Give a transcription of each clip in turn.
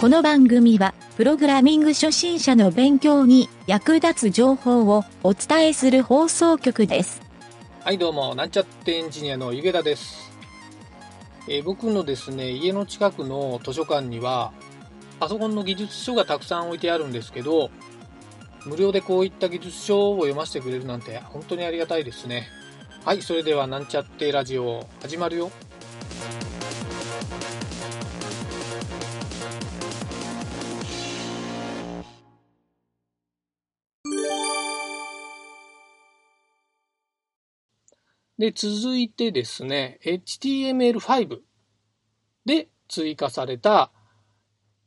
この番組は、プログラミング初心者の勉強に役立つ情報をお伝えする放送局です。はいどうもなんちゃってエンジニアのゆげだです、えー僕のですね家の近くの図書館にはパソコンの技術書がたくさん置いてあるんですけど無料でこういった技術書を読ませてくれるなんて本当にありがたいですね。はいそれではなんちゃってラジオ始まるよ。で、続いてですね、HTML5 で追加された、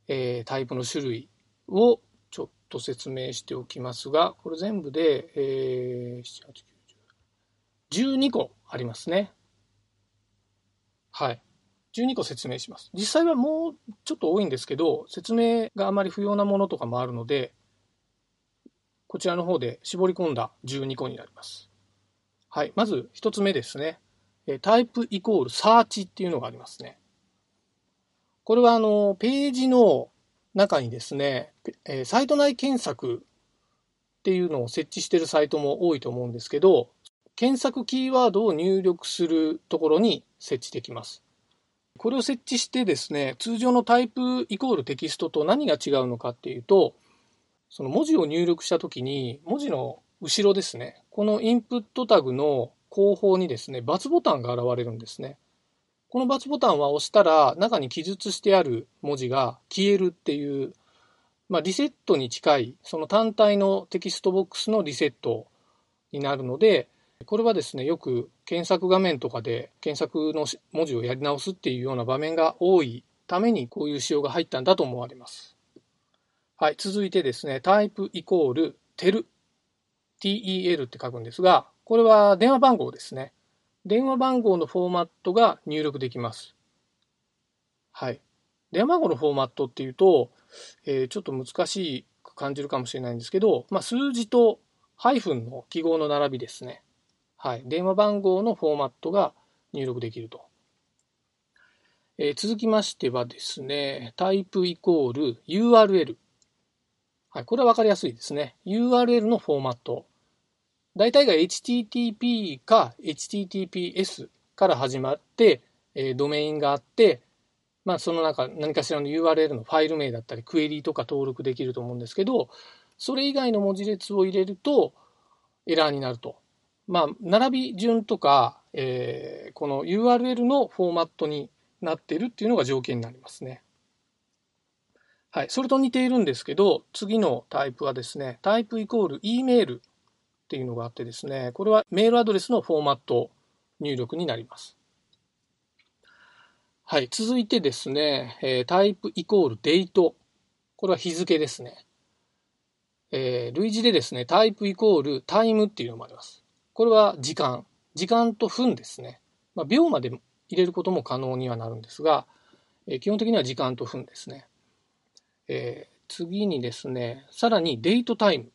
えータイプの種類をちょっと説明しておきますが、これ全部で、えー、7 8 9 10 12個ありますね。はい。12個説明します。実際はもうちょっと多いんですけど、説明があまり不要なものとかもあるので、こちらの方で絞り込んだ12個になります。はい。まず一つ目ですね。タイプイコールサーチっていうのがありますね。これはあの、ページの中にですね、サイト内検索っていうのを設置してるサイトも多いと思うんですけど、検索キーワードを入力するところに設置できます。これを設置してですね、通常のタイプイコールテキストと何が違うのかっていうと、その文字を入力したときに、文字の後ろですね、このインプットタグの後方にですね、×ボタンが現れるんですね。この×ボタンは押したら中に記述してある文字が消えるっていう、まあ、リセットに近い、その単体のテキストボックスのリセットになるので、これはですね、よく検索画面とかで検索の文字をやり直すっていうような場面が多いためにこういう仕様が入ったんだと思われます。はい、続いてですね、タイプイコール tel tel って書くんですが、これは電話番号ですね。電話番号のフォーマットが入力できます。はい。電話番号のフォーマットっていうと、えーちょっと難しく感じるかもしれないんですけど、まあ、数字とハイフンの記号の並びですね。はい。電話番号のフォーマットが入力できると。えー続きましてはですね、タイプイコール URL。はい。これはわかりやすいですね。URL のフォーマット。大体が HTTP か HTTPS から始まって、えードメインがあって、まあ、その中何かしらの URL のファイル名だったりクエリとか登録できると思うんですけどそれ以外の文字列を入れるとエラーになると。まあ、並び順とか、えーこの URL のフォーマットになってるっていうのが条件になりますね。はい。それと似ているんですけど、次のタイプはですね、タイプイコール E メールっていうのがあってですね、これはメールアドレスのフォーマット入力になります。はい。続いてですね、えータイプイコールデート。これは日付ですね。えー類似でですね、タイプイコールタイムっていうのもあります。これは時間。時間と分ですね。まあ、秒まで入れることも可能にはなるんですが、えー基本的には時間と分ですね。えー次にですね、さらにデートタイム。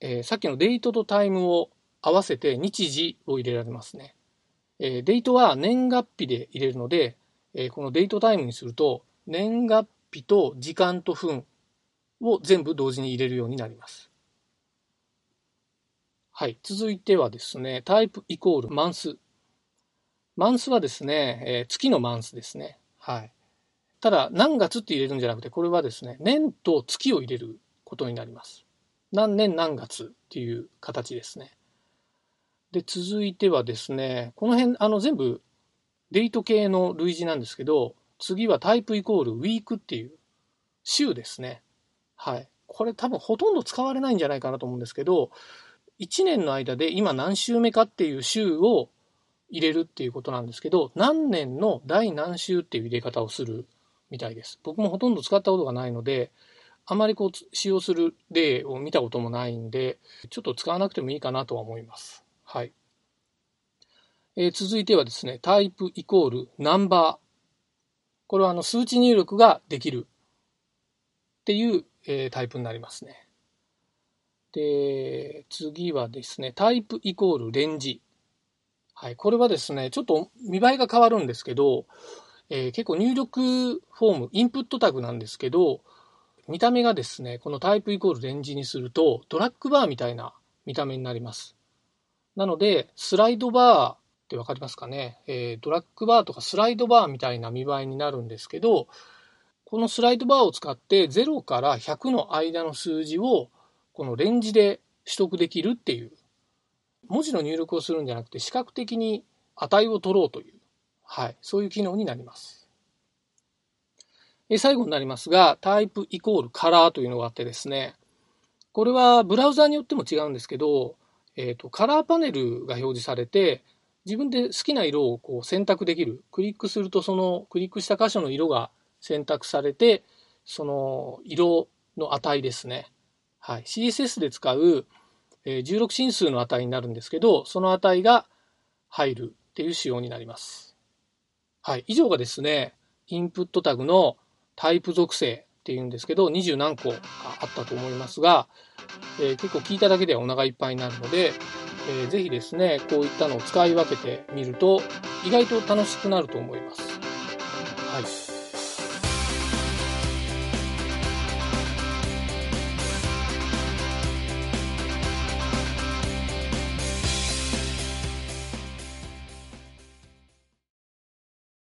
えーさっきのデートとタイムを合わせて日時を入れられますね。えーデートは年月日で入れるので、えーこのデートタイムにすると年月日と時間と分を全部同時に入れるようになります。はい。続いてはですね、タイプイコールマンス。マンスはですね、えー月のマンスですね。はい。ただ、何月って入れるんじゃなくて、これはですね、年と月を入れることになります。何年何月っていう形ですね。で、続いてはですね、この辺、あの、全部デート系の類似なんですけど、次はタイプイコールウィークっていう週ですね。はい。これ多分ほとんど使われないんじゃないかなと思うんですけど、1年の間で今何週目かっていう週を入れるっていうことなんですけど、何年の第何週っていう入れ方をするみたいです。僕もほとんど使ったことがないので、あまりこう使用する例を見たこともないんで、ちょっと使わなくてもいいかなとは思います。はい。えー続いてはですね、タイプイコールナンバー。これはあの数値入力ができるっていう、えータイプになりますね。で、次はですね、タイプイコールレンジ。はい、これはですね、ちょっと見栄えが変わるんですけど、えー、結構入力フォーム、インプットタグなんですけど、見た目がですね、このタイプイコールレンジにすると、ドラッグバーみたいな見た目になります。なので、スライドバーってわかりますかね、えー、ドラッグバーとかスライドバーみたいな見栄えになるんですけど、このスライドバーを使って0から100の間の数字をこのレンジで取得できるっていう、文字の入力をするんじゃなくて視覚的に値を取ろうという、はい、そういう機能になります。最後になりますが、タイプイコールカラーというのがあってですね、これはブラウザーによっても違うんですけど、え、ー、と、カラーパネルが表示されて、自分で好きな色をこう選択できる。クリックすると、そのクリックした箇所の色が選択されて、その色の値ですね。はい。CSS で使う、え16進数の値になるんですけど、その値が入るっていう仕様になります。はい。以上がですね、インプットタグのタイプ属性っていうんですけど、二十何個かあったと思いますが、えー、結構聞いただけでお腹いっぱいになるので、えー、ぜひですね、こういったのを使い分けてみると、意外と楽しくなると思います。はい。